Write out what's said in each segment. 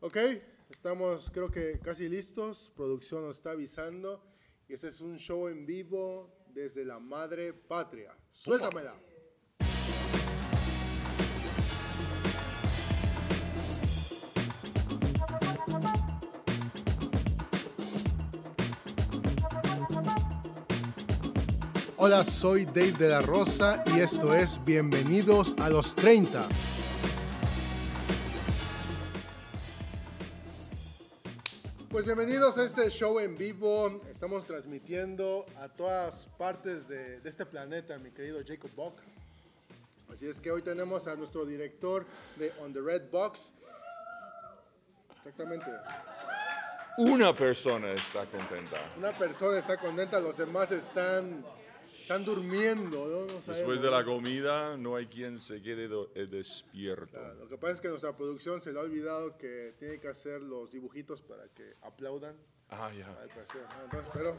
Ok, estamos creo que casi listos. Producción nos está avisando. Y este es un show en vivo desde la madre patria. Suéltamela. Hola, soy Dave de la Rosa y esto es Bienvenidos a los 30. Pues bienvenidos a este show en vivo. Estamos transmitiendo a todas partes de, de este planeta, mi querido Jacob Bock. Así es que hoy tenemos a nuestro director de On the Red Box. Exactamente. Una persona está contenta. Una persona está contenta, los demás están, están durmiendo. ¿no? No Después de la comida no hay quien se quede eh, despierto. Claro, Lo que pasa es que nuestra producción se le ha olvidado que tiene que hacer los dibujitos para que aplaudan. Ah, ya. ¿no? Entonces, pero...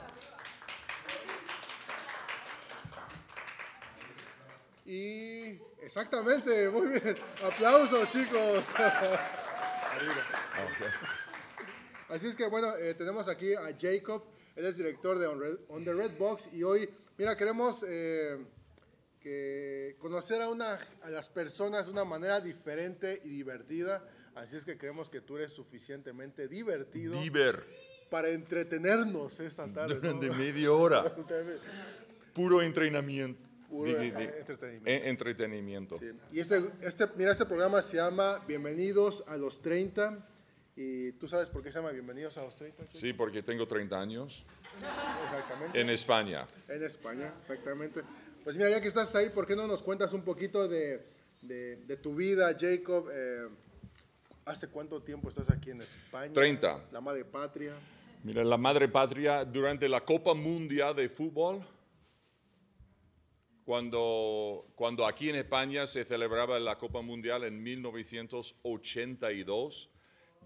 Y exactamente, muy bien. Aplausos, chicos. Así es que bueno, eh, tenemos aquí a Jacob, él es director de On, Red- On the Red Box y hoy, mira, queremos eh, que conocer a, una, a las personas de una manera diferente y divertida. Así es que creemos que tú eres suficientemente divertido Diver. para entretenernos esta tarde. ¿no? Durante media hora. Puro entrenamiento. Puro, entretenimiento. entretenimiento. Sí. Y este, este, mira, este programa se llama Bienvenidos a los 30. ¿Y tú sabes por qué se llama Bienvenidos a los 30? Chico? Sí, porque tengo 30 años Exactamente. en España. En España, exactamente. Pues mira, ya que estás ahí, ¿por qué no nos cuentas un poquito de, de- de tu vida, Jacob? Eh, ¿Hace cuánto tiempo estás aquí en España? 30. La madre patria. Mira, la madre patria, durante la Copa Mundial de Fútbol, cuando, cuando aquí en España se celebraba la Copa Mundial en 1982,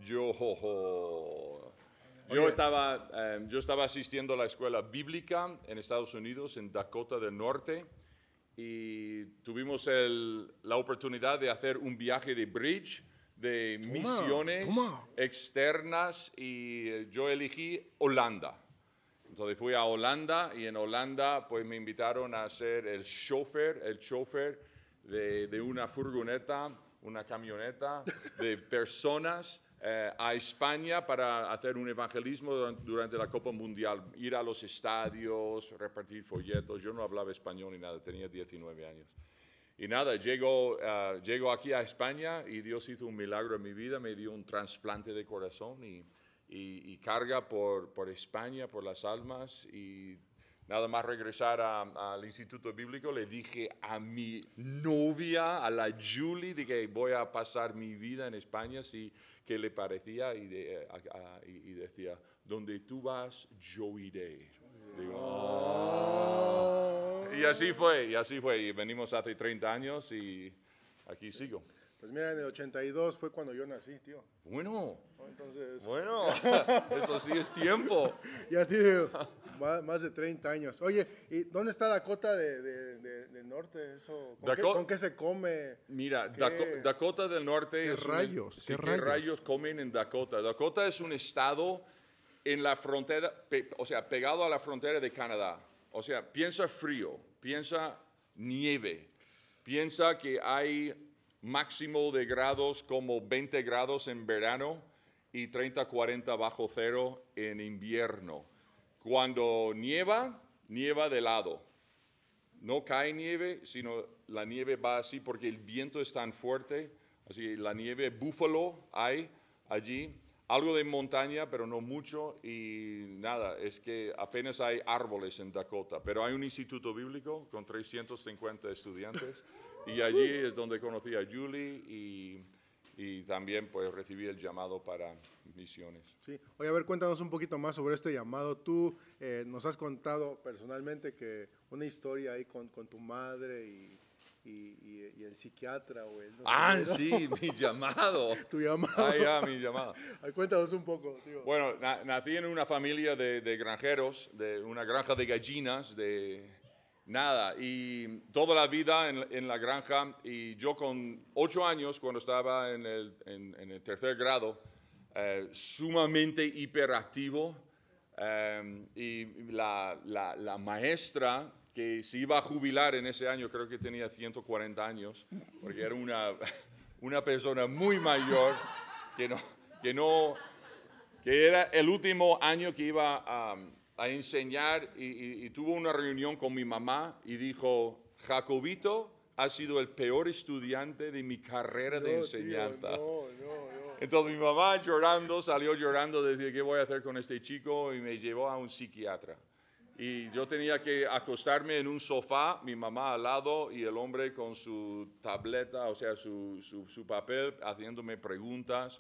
yo, yo, estaba, eh, yo estaba asistiendo a la escuela bíblica en Estados Unidos, en Dakota del Norte, y tuvimos el- la oportunidad de hacer un viaje de bridge de misiones externas y eh, yo elegí Holanda. Entonces fui a Holanda y en Holanda pues me invitaron a ser el chofer, el chofer de, de una furgoneta, una camioneta de personas eh, a España para hacer un evangelismo duran- durante la Copa Mundial, ir a los estadios, repartir folletos. Yo no hablaba español ni nada, tenía 19 años. Y nada, llego, ah, llego aquí a España y Dios hizo un milagro en mi vida, me dio un trasplante de corazón y, y- y carga por, por España, por las almas. Y nada más regresar al Instituto Bíblico, le dije a mi novia, a la Julie, de que voy a pasar mi vida en España, si qué le parecía, a- y- decía, donde tú vas, yo iré. "Oh". Y así fue, y así fue. Y venimos hace 30 años y aquí sigo. Pues mira, en el 82 fue cuando yo nací, tío. Bueno, ¿no? Entonces, bueno, eso sí es tiempo. ya tiene más, más de 30 años. Oye, ¿y dónde está Dakota de, de, de- del norte? Eso, ¿con, qué, con qué se come? Mira, ¿Qué? Daco- Dakota del Norte ¿Qué es un- rayos? sí, ¿Qué ¿qué rayos? rayos comen en Dakota? Dakota es un estado en la frontera, pe- o sea, pegado a la frontera de Canadá. O sea, piensa frío, piensa nieve, piensa que hay máximo de grados como 20 grados en verano y 30, 40 bajo cero en invierno. Cuando nieva, nieva de lado. No cae nieve, sino la nieve va así porque el viento es tan fuerte. Así, la nieve búfalo hay allí. Algo de montaña, pero no mucho. Y nada, es que apenas hay árboles en Dakota. Pero hay un instituto bíblico con 350 estudiantes. Y allí es donde conocí a Julie y, y también pues recibí el llamado para misiones. Sí. Oye, a ver, cuéntanos un poquito más sobre este llamado. Tú eh, nos has contado personalmente que una historia ahí con, con tu madre y, y, y- y el psiquiatra o el... no Ah, ¿no? sí, mi llamado. Tu llamado. Ah, ya, mi llamado. Ay, cuéntanos un poco, tío. Bueno, na- nací en una familia de, de granjeros, de una granja de gallinas, de nada, y toda la vida en, en la granja. Y yo con ocho años, cuando estaba en el, en- en el tercer grado, eh, sumamente hiperactivo. eh, y la, la- la maestra que se iba a jubilar en ese año, creo que tenía 140 años, porque era una, una persona muy mayor que no, que no, que era el último año que iba a, a enseñar y, y- y tuvo una reunión con mi mamá y dijo, Jacobito ha sido el peor estudiante de mi carrera de No, tío, enseñanza. no, no, no. Entonces mi mamá llorando, salió llorando, decía, ¿qué voy a hacer con este chico? Y me llevó a un psiquiatra. Y yo tenía que acostarme en un sofá, mi mamá al lado y el hombre con su tableta, o sea, su, su- su papel, haciéndome preguntas.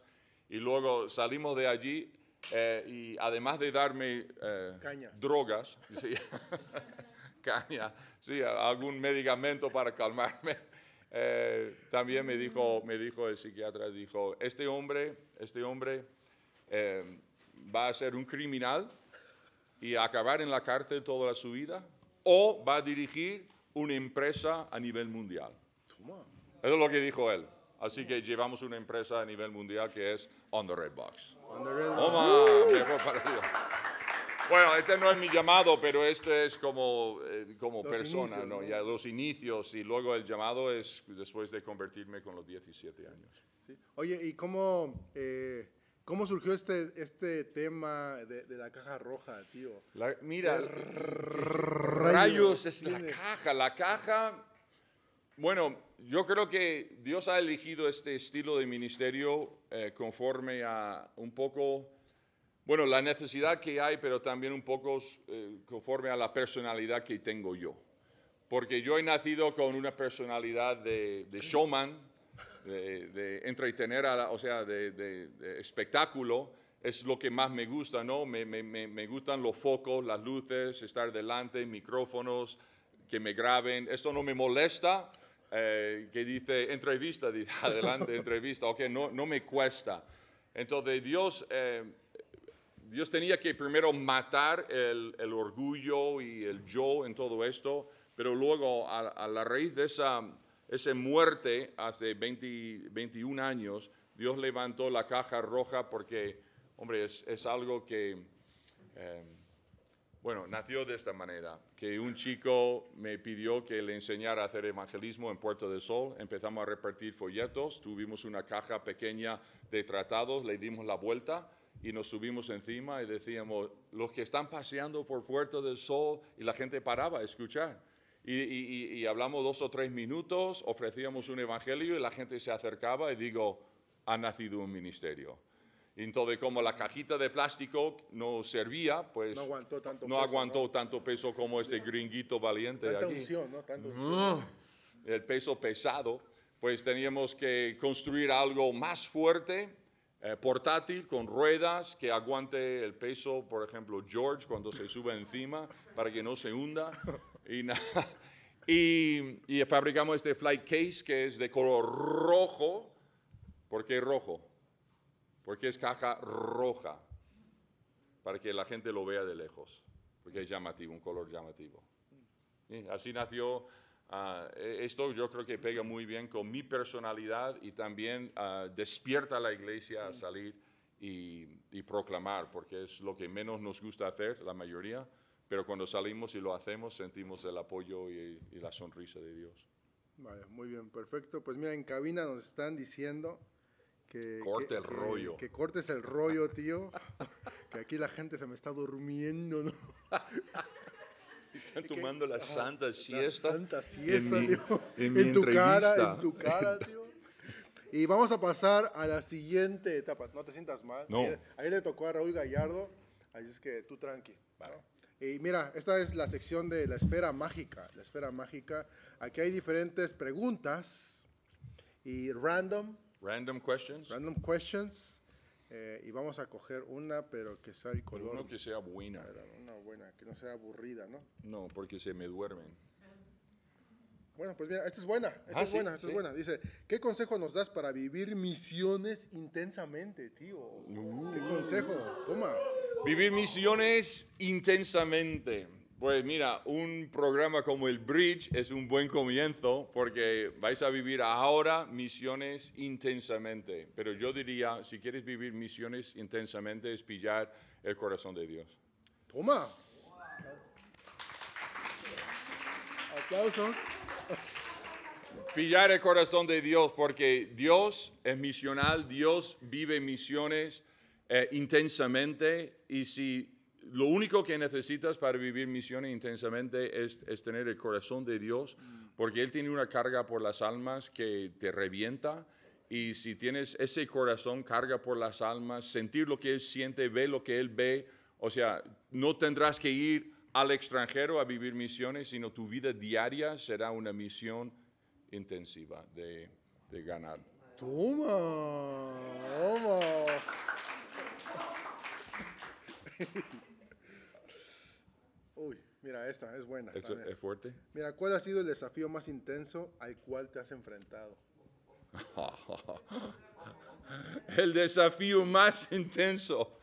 Y luego salimos de allí eh, y además de darme eh, Caña. drogas, sí, caña, sí, algún medicamento para calmarme. Eh, también me dijo, me dijo el psiquiatra, dijo, este hombre, este hombre eh, va a ser un criminal y acabar en la cárcel toda su vida, o va a dirigir una empresa a nivel mundial. Eso es lo que dijo él. Así que llevamos una empresa a nivel mundial que es On the Red Box. On the red- Toma, mejor para Dios. Bueno, este no es mi llamado, pero este es como, eh, como Los persona, inicios, ¿no? ¿no? Ya los inicios y luego el llamado es después de convertirme con los 17 años. Sí. Oye, ¿y cómo, eh, cómo surgió este, este tema de, de la caja roja, tío? La- mira, rayos rayos es la caja. La caja, bueno, yo creo que Dios ha elegido este estilo de ministerio eh, conforme a un poco, bueno, la necesidad que hay, pero también un poco eh, conforme a la personalidad que tengo yo. Porque yo he nacido con una personalidad de, showman, de, de entretener, o sea, de, espectáculo, es lo que más me gusta, ¿no? Me- me gustan los focos, las luces, estar delante, micrófonos, que me graben. Esto no me molesta, eh, que dice entrevista, dice adelante, entrevista, ok, no, no me cuesta. Entonces Dios, eh, Dios tenía que primero matar el, el orgullo y el yo en todo esto, pero luego a, a la raíz de esa, esa muerte hace 20 21 años, Dios levantó la caja roja porque, hombre, es, es algo que, eh, bueno, nació de esta manera, que un chico me pidió que le enseñara a hacer evangelismo en Puerto del Sol, empezamos a repartir folletos, tuvimos una caja pequeña de tratados, le dimos la vuelta y nos subimos encima y decíamos, los que están paseando por Puerto del Sol y la gente paraba a escuchar. Y, y- hablamos dos o tres minutos, ofrecíamos un evangelio y la gente se acercaba y digo, ha nacido un ministerio. Entonces, como la cajita de plástico no servía, pues No aguantó tanto no peso, aguantó ¿no? tanto peso como este gringuito valiente Tanta aquí. unción, ¿no? Tanta unción. El peso pesado, pues teníamos que construir algo más fuerte, eh, portátil, con ruedas, que aguante el peso, por ejemplo, George cuando se sube encima, para que no se hunda. Y, y, y fabricamos este flight case que es de color rojo. ¿Por qué rojo? Porque es caja roja, para que la gente lo vea de lejos, porque es llamativo, un color llamativo. Sí, así nació ah, e- esto, yo creo que pega muy bien con mi personalidad y también ah, despierta a la iglesia a salir y, proclamar, porque es lo que menos nos gusta hacer, la mayoría, pero cuando salimos y lo hacemos sentimos el apoyo y, la sonrisa de Dios. Muy bien, perfecto. Pues mira, en cabina nos están diciendo que... Corte que- el que- rollo. Que cortes el rollo, tío. que aquí la gente se me está durmiendo, ¿no? Están tomando la santa La siesta. santa siesta, mi- tío. en mi tu cara, entrevista. en tu cara, tío. Y vamos a pasar a la siguiente etapa. No te sientas mal. No. Ayer, ayer le tocó a Raúl Gallardo, así es que tú tranqui. ¿no? Y mira, esta es la sección de la esfera mágica. La esfera mágica. Aquí hay diferentes preguntas y random, Random questions. random questions. eh, y vamos a coger una, pero que sea el color. Uno que sea buena. Una buena, que no sea aburrida, ¿no? No, porque se me duermen. Bueno, pues mira, esta es buena, esta Ah, es sí, buena, esta sí. es buena. Dice, ¿qué consejo nos das para vivir misiones intensamente, tío? ¿Qué consejo? Toma. Vivir misiones intensamente. Pues mira, un programa como el Bridge es un buen comienzo porque vais a vivir ahora misiones intensamente. Pero yo diría, si quieres vivir misiones intensamente, es pillar el corazón de Dios. Toma. Aplausos. Pillar el corazón de Dios porque Dios es misional, Dios vive misiones eh, intensamente y si lo único que necesitas para vivir misiones intensamente es, es, tener el corazón de Dios, porque Él tiene una carga por las almas que te revienta. Y si tienes ese corazón, carga por las almas, sentir lo que Él siente, ver lo que Él ve, o sea, no tendrás que ir al extranjero a vivir misiones, sino tu vida diaria será una misión intensiva de, de ganar. Toma, toma. Mira, esta es buena. ¿Es, fuerte? Mira, ¿cuál ha sido el desafío más intenso al cual te has enfrentado? El desafío más intenso.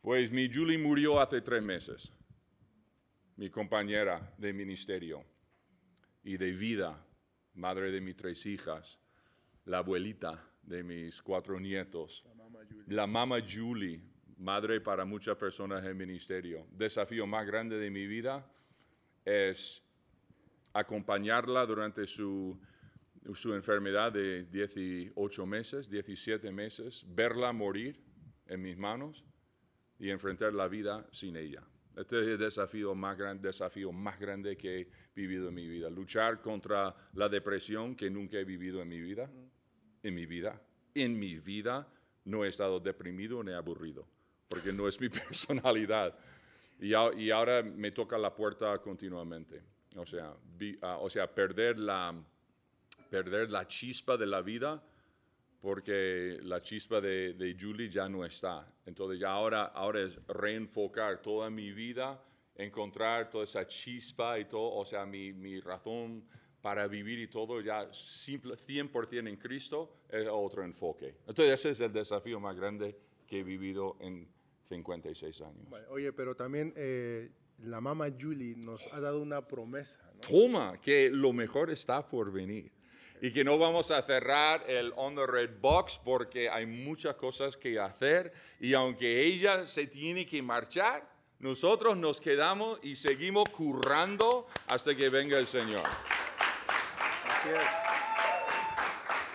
Pues mi Julie murió hace tres meses, mi compañera de ministerio y de vida, madre de mis tres hijas, la abuelita de mis cuatro nietos, La mamá Julie. la mamá Julie, madre para muchas personas en ministerio. Desafío más grande de mi vida es acompañarla durante su, su enfermedad de 18 meses, 17 meses, verla morir en mis manos y enfrentar la vida sin ella. Este es el desafío más, gran, desafío más grande que he vivido en mi vida. Luchar contra la depresión que nunca he vivido en mi vida. En mi vida. En mi vida no he estado deprimido ni aburrido, porque no es mi personalidad. Y, y ahora me toca la puerta continuamente. O sea, vi- ah, o sea perder, la, perder la chispa de la vida porque la chispa de, de Julie ya no está. Entonces ya ahora, ahora es reenfocar toda mi vida, encontrar toda esa chispa y todo, o sea, mi, mi razón para vivir y todo ya simple, 100% en Cristo es otro enfoque. Entonces ese es el desafío más grande que he vivido en 56 años. Vale, Oye, pero también eh, la mamá Julie nos ha dado una promesa, ¿no? Toma, que lo mejor está por venir. Y que no vamos a cerrar el On the Red Box porque hay muchas cosas que hacer. Y aunque ella se tiene que marchar, nosotros nos quedamos y seguimos currando hasta que venga el Señor. Así es.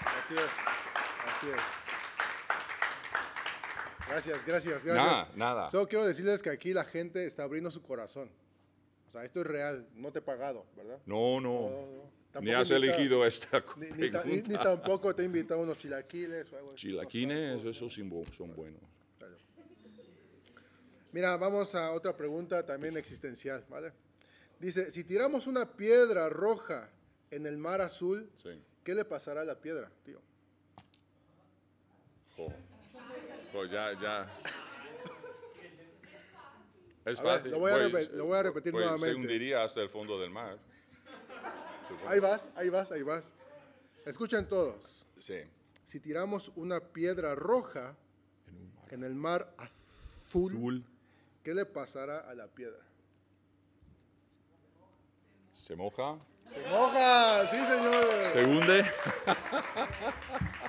Así es. Así es. Gracias, gracias, gracias. Nada, nada. Solo quiero decirles que aquí la gente está abriendo su corazón. O sea, esto es real, no te he pagado, ¿verdad? No, No, no. no. Ni has elegido esta Ni, ni ta- ni- ni tampoco te he invitado unos chilaquiles o algo así. Chilaquines, esos son buenos. Mira, vamos a otra pregunta también existencial, ¿vale? Dice, si tiramos una piedra roja en el mar azul, Sí. ¿qué le pasará a la piedra, tío? Jo. Jo, ya, ya. Es A ver, fácil. lo voy a Pues- repe- lo voy a repetir pues nuevamente. Se hundiría hasta el fondo del mar. Ahí vas, ahí vas, ahí vas. Escuchen todos. Sí. Si tiramos una piedra roja En un mar en el mar azul, azul. ¿qué le pasará a la piedra? Se moja. ¡Se moja! ¡Sí, señores! Se hunde.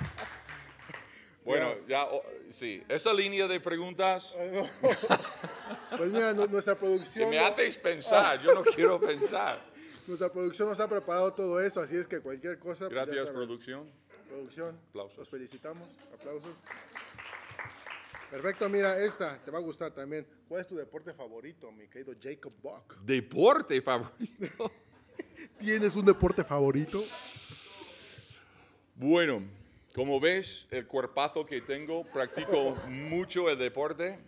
bueno, ya, oh, sí. Esa línea de preguntas Pues mira, nu- nuestra que producción... me hacéis pensar. Yo no quiero pensar. Nuestra producción nos ha preparado todo eso, así es que cualquier cosa... pues, Gracias, producción. Producción. Aplausos. Los felicitamos. Aplausos. Perfecto, mira, esta te va a gustar también. ¿Cuál es tu deporte favorito, mi querido Jacob Buck? Deporte favorito. ¿Tienes un deporte favorito? Bueno, como ves, el cuerpazo que tengo, practico mucho el deporte.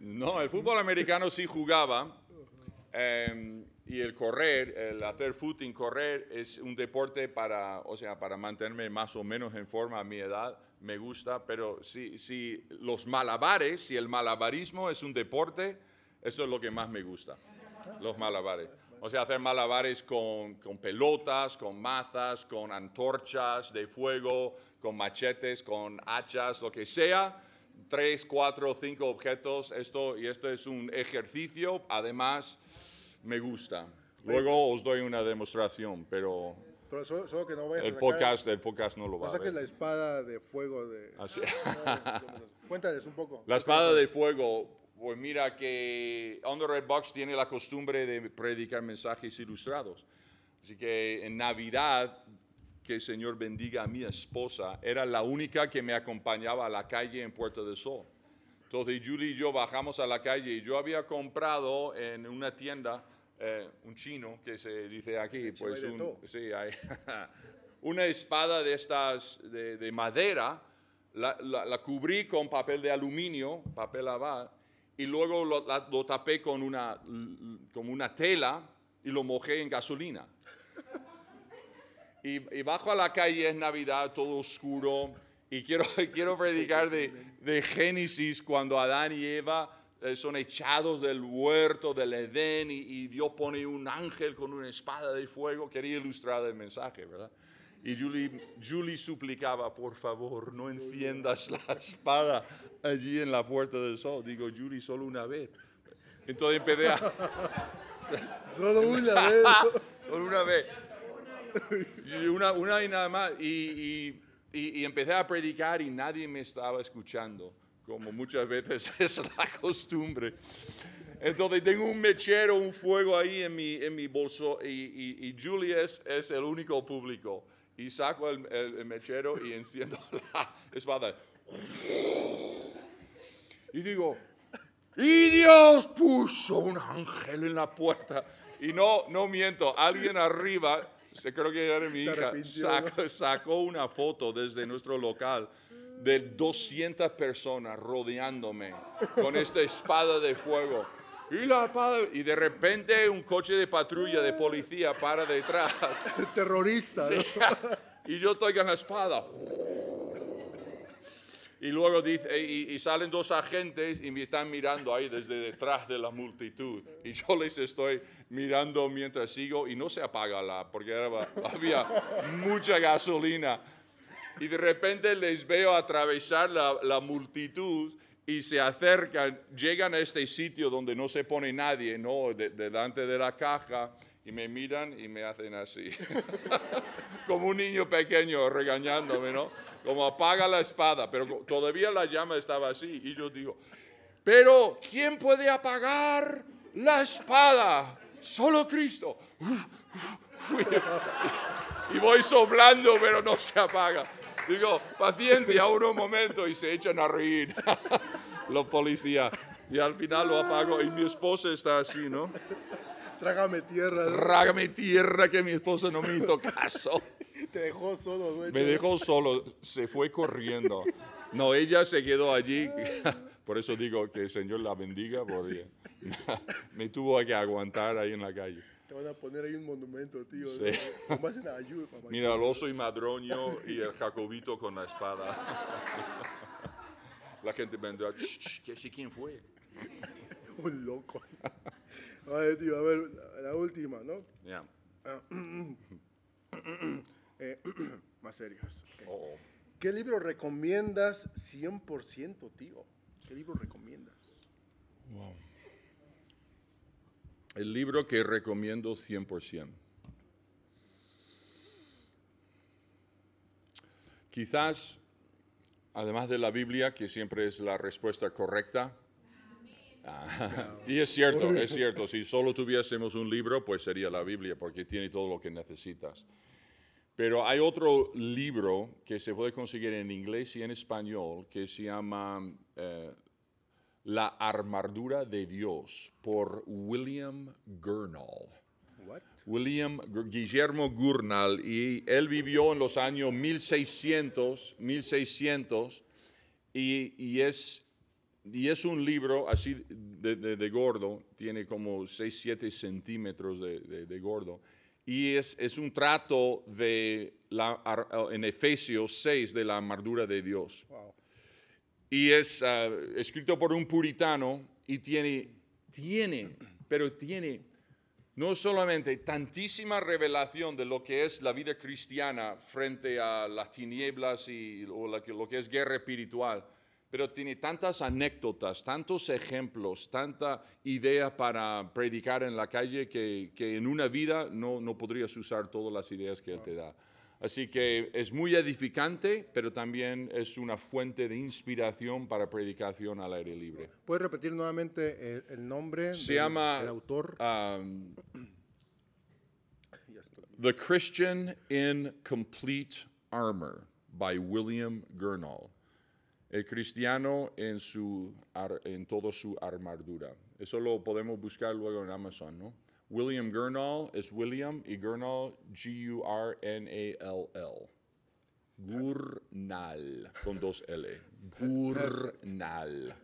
No, el fútbol americano sí jugaba. em, y el correr, el hacer footing, correr, es un deporte para, o sea, para mantenerme más o menos en forma a mi edad. Me gusta, pero si, si los malabares, si el malabarismo es un deporte, eso es lo que más me gusta. Los malabares. O sea, hacer malabares con, con pelotas, con mazas, con antorchas de fuego, con machetes, con hachas, lo que sea. tres, cuatro, cinco objetos. Esto, y esto es un ejercicio. Además, me gusta. Luego os doy una demostración, pero Pero solo, solo que no el podcast, el podcast no lo va a ver. la espada de fuego de... Así. Cuéntales un poco. La espada de fuego, pues mira que On the Red Box tiene la costumbre de predicar mensajes ilustrados. Así que en Navidad, que el Señor bendiga a mi esposa, era la única que me acompañaba a la calle en Puerto del Sol. Entonces Julie y yo bajamos a la calle y yo había comprado en una tienda eh, un chino que se dice aquí, pues un- sí, hay una espada de estas de, de madera, la, la- la cubrí con papel de aluminio, papel lavar, y luego lo, lo tapé con una, como una tela y lo mojé en gasolina. Y, y bajo a la calle es Navidad, todo oscuro, y quiero, quiero predicar de, de Génesis cuando Adán y Eva eh, son echados del huerto del Edén y, y Dios pone un ángel con una espada de fuego. Quería ilustrar el mensaje, ¿verdad? Y Julie, Julie suplicaba, por favor, no enciendas la espada allí en la puerta del sol. Digo, Julie, solo una vez. Entonces empecé a... Solo una vez. Solo una vez. Una, una y nada más. Y, y- y- empecé a predicar y nadie me estaba escuchando, como muchas veces es la costumbre. Entonces tengo un mechero, un fuego ahí en mi, en mi bolso y, y, y Julie es, es el único público. Y saco el, el- el mechero y enciendo la espada. Y digo, y Dios puso un ángel en la puerta. Y no, no miento, alguien arriba, se creo que era mi hija, sacó, sacó una foto desde nuestro local de 200 personas rodeándome con esta espada de fuego. Y, la y de repente un coche de patrulla de policía para detrás. Terrorista, ¿no? Y yo estoy con la espada. Y luego dice, y, y salen dos agentes y me están mirando ahí desde detrás de la multitud. Y yo les estoy mirando mientras sigo y no se apaga la, porque era- había mucha gasolina. Y de repente les veo atravesar la, la multitud y se acercan, llegan a este sitio donde no se pone nadie, ¿no? De- delante de la caja y me miran y me hacen así. Como un niño pequeño regañándome, ¿no? Como apaga la espada, pero todavía la llama estaba así. Y yo digo, pero ¿quién puede apagar la espada? Solo Cristo. y voy soplando, pero no se apaga. Digo, paciencia, unos momentos y se echan a reír los policías. Y al final lo apago y mi esposa está así, ¿no? Trágame tierra. ¿no? Trágame tierra que mi esposa no me hizo caso. Te dejó solo. Me dejó solo, se fue corriendo. No, ella se quedó allí. Por eso digo que el Señor la bendiga, porque me tuvo que aguantar ahí en la calle. Te van a poner ahí un monumento, tío. Sí. ¿no? Nomás en ayuda, papá. Mira, el oso y madroño y el jacobito con la espada. La gente vendrá, "Shh, shh, ¿qué sé quién fue? Un loco. A ver, tío, a ver, la, última, ¿no? Ya. Eh, más serios. Oh, ¿Qué libro recomiendas 100%, tío? ¿Qué libro recomiendas? El libro que recomiendo 100%. Quizás, además de la Biblia, que siempre es la respuesta correcta, Ah, y es cierto, es cierto, si solo tuviésemos un libro, pues sería la Biblia, porque tiene todo lo que necesitas. Pero hay otro libro que se puede conseguir en inglés y en español que se llama eh, La armadura de Dios por William Gurnall. What? William Gu- Guillermo Gurnall y él vivió en los años 1600, 1600 y, y es, y es un libro así de, de- de gordo, tiene como 6, 7 centímetros de- de gordo y es, es un trato de la, ar- en Efesios 6 de la armadura de Dios Wow. y es ah, escrito por un puritano y tiene, tiene, pero tiene no solamente tantísima revelación de lo que es la vida cristiana frente a las tinieblas y o la lo que es guerra espiritual, pero tiene tantas anécdotas, tantos ejemplos, tanta idea para predicar en la calle que, que en una vida no, no podrías usar todas las ideas que él te da. Así que es muy edificante, pero también es una fuente de inspiración para predicación al aire libre. ¿Puedes repetir nuevamente el, el nombre Se del, llama autor? um. The Christian in Complete Armor by William Gurnall. El cristiano en, su, en toda su armadura. Eso lo podemos buscar luego en Amazon, ¿no? William Gurnall es William y Gurnall G-U-R-N-A-L-L. Gurnall con dos L. Gurnall.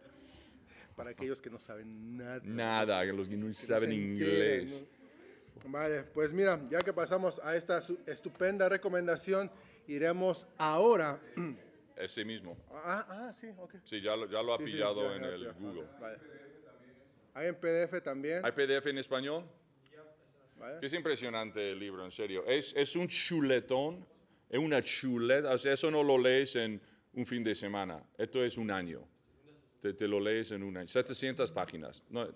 Para aquellos que no saben nada. Nada, que los que no que saben inglés. enteren, ¿no? Vale, pues mira, ya que pasamos a esta estupenda recomendación, iremos ahora. Ese mismo. Ah, ah, sí, ok. Sí, ya lo, ya lo ha Sí, sí, pillado ya, en ya, el ya, Google. ok. Hay en PDF también. ¿Hay PDF en español? ¿vale? Es impresionante el libro, en serio. Es, es un chuletón, es una chuleta. O sea, eso no lo lees en un fin de semana. Esto es un año. Te, te lo lees en un año. 700 páginas. No,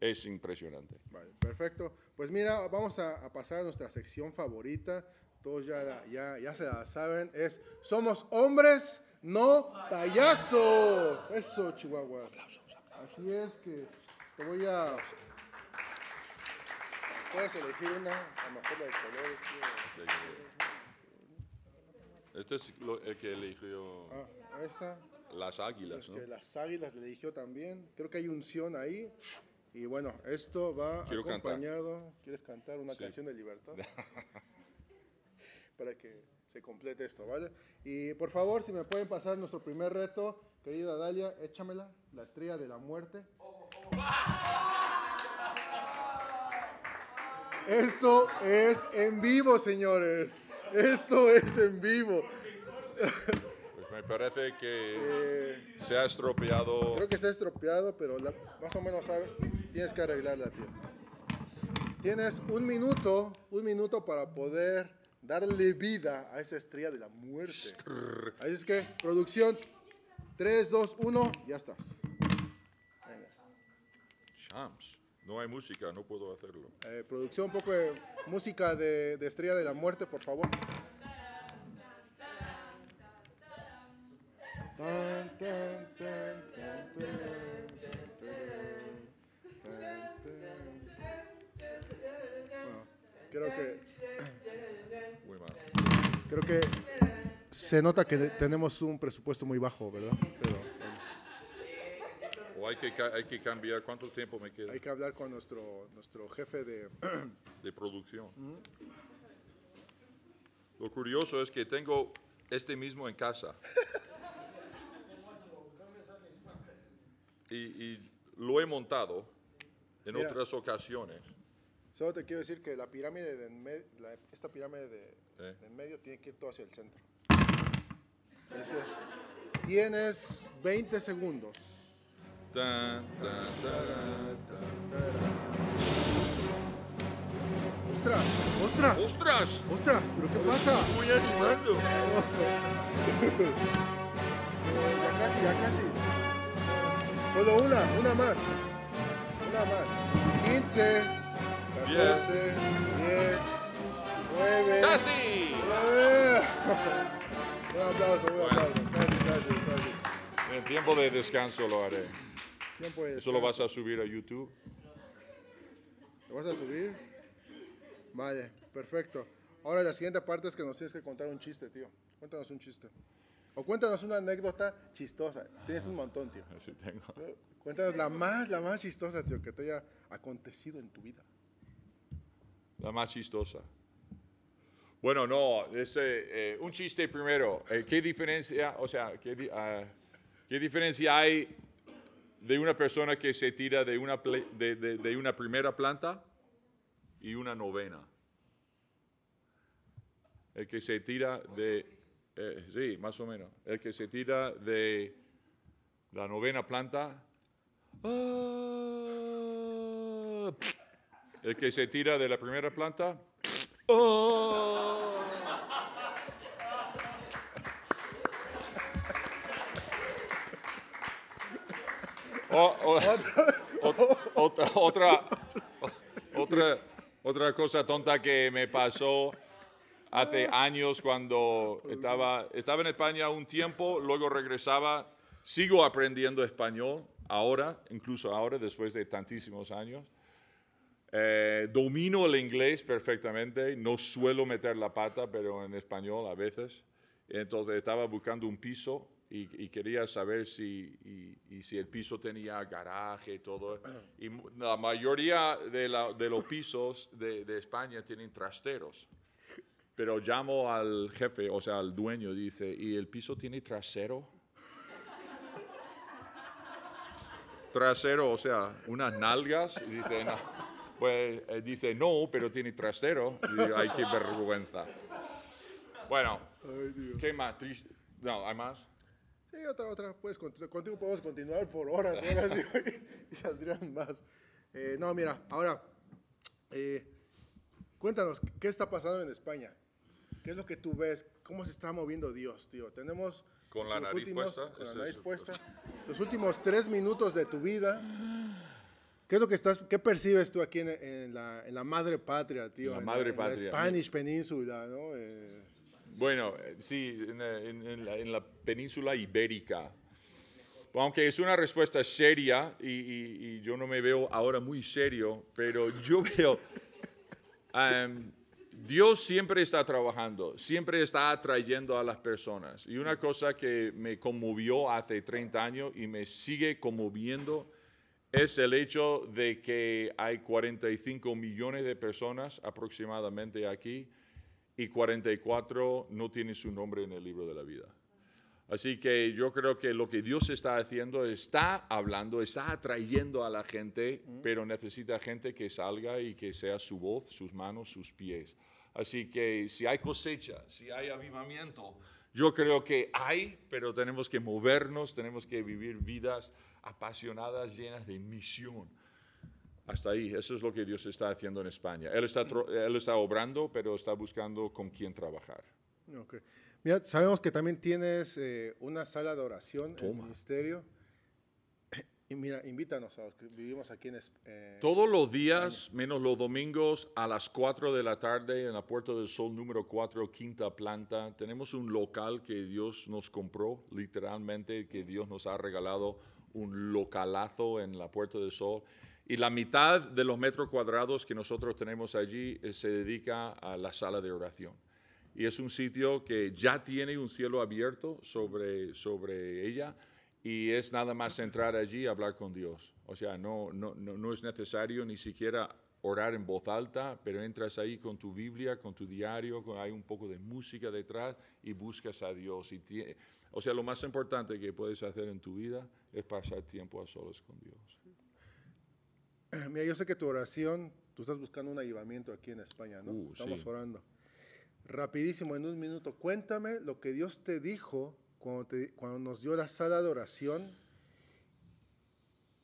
es impresionante. Vale, perfecto. Pues mira, vamos a, a pasar a nuestra sección favorita. Todos ya, la- ya, ya se la saben. Es Somos hombres, no payasos. Eso, Chihuahua. Así es que te voy a... Puedes elegir una, a lo mejor la de colores. sí. Este es lo- el que eligió Ah, esa. las águilas, ¿no? Las águilas le eligió también. Creo que hay unción ahí. Y bueno, esto va Quiero cantar. acompañado. ¿Quieres cantar una Sí. canción de libertad? Para que se complete esto, ¿vale? Y por favor, si me pueden pasar nuestro primer reto, querida Dalia, échamela, la estrella de la muerte. Eso es en vivo, señores. Eso es en vivo. Pues me parece que Eh, se ha estropeado. Creo que se ha estropeado, pero la- más o menos sabe, tienes que arreglarla, tío. Tienes un minuto, un minuto para poder darle vida a esa estrella de la muerte. Así es que, producción, 3, 2, 1, ya estás. Venga. Champs. No hay música, no puedo hacerlo. Eh, producción, un poco de música de, de estrella de la muerte, por favor. Bueno, creo que. Creo que se nota que tenemos un presupuesto muy bajo, ¿verdad? Pero O hay que, hay que cambiar. ¿Cuánto tiempo me queda hay que hablar con nuestro nuestro jefe de de producción? Lo curioso es que tengo este mismo en casa. y, y lo he montado en Mira. otras ocasiones. Solo te quiero decir que la pirámide de la- esta pirámide de, De en medio tiene que ir todo hacia el centro. Es que tienes 20 segundos. Tan, tan, tan, ¡Ostras! ¡Ostras! ¡Ostras! ¡Ostras! ¿Pero qué pasa? Estoy animando. Ya casi, ya casi. Solo una, una más. Una más. 15, 14, 10, 9. ¡Casi! Un aplauso, un aplauso. Casi, casi, casi. En tiempo de descanso lo haré. Tiempo de ¿Eso lo vas a subir a YouTube? ¿Lo vas a subir? Vale, perfecto. Ahora la siguiente parte es que nos tienes que contar un chiste, tío. Cuéntanos un chiste. O cuéntanos una anécdota chistosa. Tienes un montón, tío. Así tengo. Cuéntanos la más, la más chistosa, tío, que te haya acontecido en tu vida. La más chistosa. Bueno, no, es eh, eh, un chiste primero. Eh, ¿Qué diferencia, o sea, qué, ah, qué diferencia hay de una persona que se tira de una, de, una primera planta y una novena? El que se tira de, sí, más o menos. El que se tira de la novena planta. ah, el que se tira de la primera planta. ¡Oh! O- o- ot- otra, otra, otra, otra cosa tonta que me pasó hace años cuando estaba, estaba en España un tiempo, luego regresaba, sigo aprendiendo español ahora, incluso ahora, después de tantísimos años. Eh, domino el inglés perfectamente, no suelo meter la pata, pero en español a veces. Entonces estaba buscando un piso y, y quería saber si, y- y si el piso tenía garaje y todo. Y la mayoría de, la- de los pisos de, de España tienen trasteros. Pero llamo al jefe, o sea, al dueño, dice, ¿y el piso tiene trasero? Trasero, o sea, unas nalgas. Y dice, no. Pues eh, dice, no, pero tiene trasero. Y digo, ay, qué vergüenza. Bueno, Ay. ¿qué más? No, ¿hay más? Sí, otra, otra. Conti- contigo podemos continuar por horas, horas y, y saldrían más. Eh, no, mira, ahora, eh, cuéntanos, ¿qué está pasando en España? ¿Qué es lo que tú ves? ¿Cómo se está moviendo Dios, tío? Tenemos... Con la nariz últimos- puesta, Con la nariz es- puesta. Los últimos tres minutos de tu vida. ¿Qué es lo que estás, qué percibes tú aquí en, en la, en la madre patria, tío? La madre en patria. La Spanish Península, ¿no? Eh, Bueno, eh, sí, en, la- en- en la, en la península ibérica. Aunque es una respuesta seria y, y- y yo no me veo ahora muy serio, pero yo veo, am, Dios siempre está trabajando, siempre está atrayendo a las personas. Y una cosa que me conmovió hace 30 años y me sigue conmoviendo es el hecho de que hay 45 millones de personas aproximadamente aquí y 44 no tienen su nombre en el libro de la vida. Así que yo creo que lo que Dios está haciendo, está hablando, está atrayendo a la gente, pero necesita gente que salga y que sea su voz, sus manos, sus pies. Así que si hay cosecha, si hay avivamiento, yo creo que hay, pero tenemos que movernos, tenemos que vivir vidas apasionadas, llenas de misión. Hasta ahí, eso es lo que Dios está haciendo en España. Él está, él está obrando, pero está buscando con quién trabajar. Ok. Mira, sabemos que también tienes eh, una sala de oración en el Toma. ministerio. Y mira, invítanos a los que vivimos aquí en eh, Todos los días, menos los domingos, a las 4 de la tarde en la Puerta del Sol número 4, quinta planta, tenemos un local que Dios nos compró, literalmente, que Dios nos ha regalado un localazo en la Puerta del Sol. Y la mitad de los metros cuadrados que nosotros tenemos allí eh, se dedica a la sala de oración. Y es un sitio que ya tiene un cielo abierto sobre, sobre ella y es nada más entrar allí y hablar con Dios. O sea, no, no, no, no es necesario ni siquiera orar en voz alta, pero entras ahí con tu Biblia, con tu diario, con, hay un poco de música detrás y buscas a Dios. O sea, lo más importante que puedes hacer en tu vida es pasar tiempo a solos con Dios. Mira, yo sé que tu oración, tú estás buscando un avivamiento aquí en España, ¿no? Uh, Estamos sí. orando. Rapidísimo, en un minuto, cuéntame lo que Dios te dijo cuando, te- cuando nos dio la sala de oración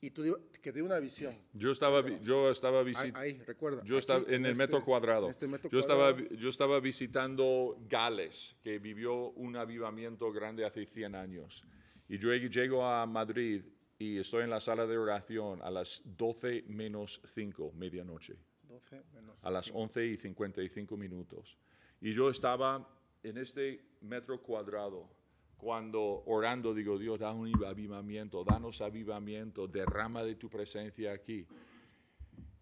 y tú que te dio una visión. Yo estaba, yo estaba visitando... ahí, recuerda. Yo aquí, estaba en el este- metro cuadrado. este metro yo, estaba, cuadrado. yo estaba visitando Gales, que vivió un avivamiento grande hace 100 años. Y yo lle- llego a Madrid y estoy en la sala de oración a las 12 menos 5, medianoche, 12 menos a las cinco. 11 y 55 minutos. Y yo estaba en este metro cuadrado cuando orando digo, Dios, da un avivamiento, danos avivamiento, derrama de tu presencia aquí.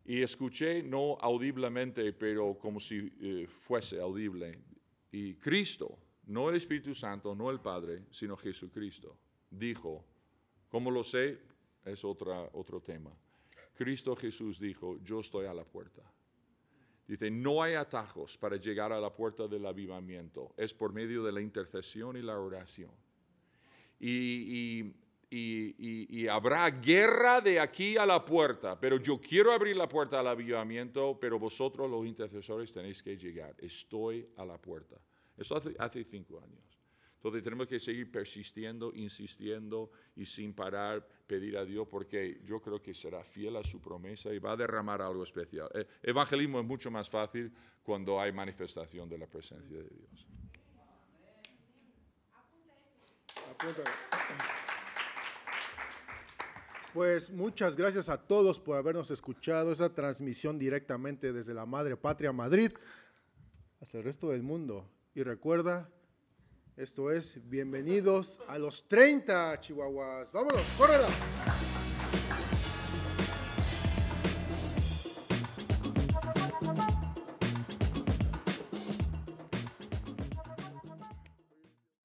Y escuché, no audiblemente, pero como si eh, fuese audible. Y Cristo, no el Espíritu Santo, no el Padre, sino Jesucristo, dijo, ¿cómo lo sé? Es otro tema. Cristo Jesús dijo, yo estoy a la puerta. Dice, no hay atajos para llegar a la puerta del avivamiento, es por medio de la intercesión y la oración. Y, y- y- y- y habrá guerra de aquí a la puerta, pero yo quiero abrir la puerta al avivamiento, pero vosotros los intercesores tenéis que llegar. Estoy a la puerta. Eso hace, hace cinco años. Entonces tenemos que seguir persistiendo, insistiendo y sin parar pedir a Dios porque yo creo que será fiel a su promesa y va a derramar algo especial. Eh, evangelismo es mucho más fácil cuando hay manifestación de la presencia de Dios. Pues muchas gracias a todos por habernos escuchado esa transmisión directamente desde la Madre Patria Madrid hasta el resto del mundo. Y recuerda, esto es Bienvenidos a los 30 Chihuahuas. Vámonos, córrela.